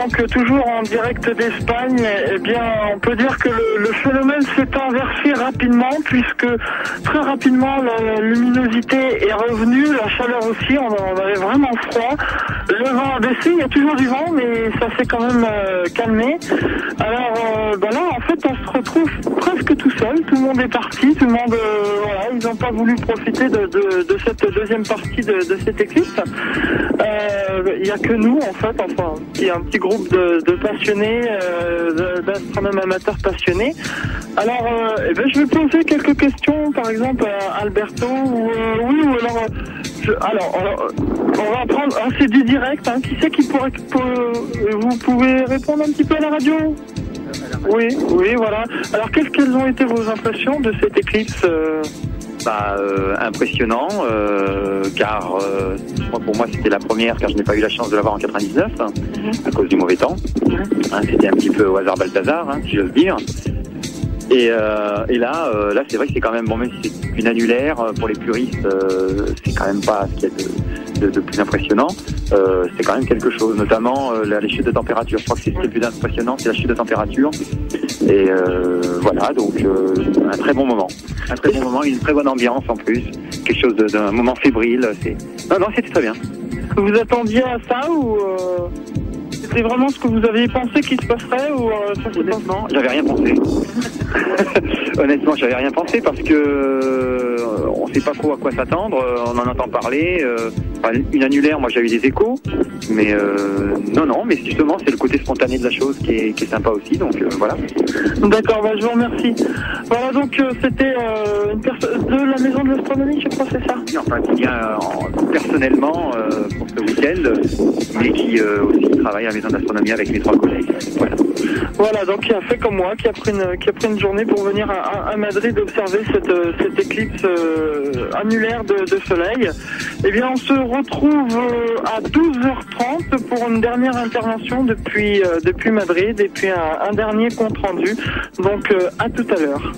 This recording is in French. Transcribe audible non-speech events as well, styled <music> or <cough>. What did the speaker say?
donc toujours en direct d'Espagne. Eh bien, on peut dire que le, phénomène s'est inversé rapidement puisque très rapidement la luminosité est revenue, la chaleur aussi, on, avait vraiment froid. Le vent a baissé, il y a toujours du vent, mais ça s'est quand même euh, calmé. Alors euh, ben là, en fait, on se retrouve presque tout seul. Tout le monde est parti, tout le monde, euh, voilà, ils n'ont pas voulu profiter de cette deuxième partie de, de cette éclipse. Euh, Il n'y a que nous, en fait, enfin, il y a un petit groupe de, passionnés, euh, d'astronomes amateurs passionnés. Alors, euh, eh ben, je vais poser quelques questions, par exemple, à Alberto, euh, oui, ou alors, euh, alors, euh, on va prendre, ah, c'est du direct, hein. qui c'est qui pourrait, vous pouvez répondre un petit peu à la radio? Oui, oui, voilà. Alors, qu'est-ce quelles ont été vos impressions de cette éclipse euh? Bah, euh, impressionnant, euh, car euh, moi, pour moi c'était la première, car je n'ai pas eu la chance de l'avoir en 99 hein, à cause du mauvais temps. Hein, c'était un petit peu au hasard Balthazar, hein, si j'ose dire. Et, euh, et là, euh, là c'est vrai que c'est quand même bon, même si c'est une annulaire euh, pour les puristes, euh, c'est quand même pas ce qu'il y a de, de- de plus impressionnant. C'est quand même quelque chose, notamment la, les chutes de température. Je crois que c'est ce qui est le plus impressionnant, c'est la chute de température. Et voilà, donc un très bon moment. Un très bon moment, une très bonne ambiance en plus. Quelque chose d'un moment fébrile. C'est... Non, non, c'était très bien. Vous attendiez à ça ou euh, c'était vraiment ce que vous aviez pensé qu'il se passerait ou euh, ça Honnêtement, j'avais rien pensé. <laughs> Honnêtement, j'avais rien pensé parce que euh, on sait pas trop à quoi s'attendre. euh, On en entend parler. euh, une annulaire, moi j'avais des échos, mais euh, non, non. Mais justement, c'est le côté spontané de la chose qui est, qui est sympa aussi. Donc voilà. D'accord, bah, je vous remercie. Voilà, donc c'était une personne de la maison de l'astronomie, je crois, c'est ça? Enfin, qui vient en- personnellement pour ce week-end, mais qui aussi travaille à la maison d'astronomie avec mes trois collègues. Voilà. Voilà, donc qui a fait comme moi, qui a pris une, qui a pris une journée pour venir à, Madrid observer cette, euh, cette éclipse euh, annulaire de, soleil. Eh bien, on se retrouve euh, à 12h30 pour une dernière intervention depuis, euh, depuis Madrid et puis un, un dernier compte rendu. Donc, euh, à tout à l'heure.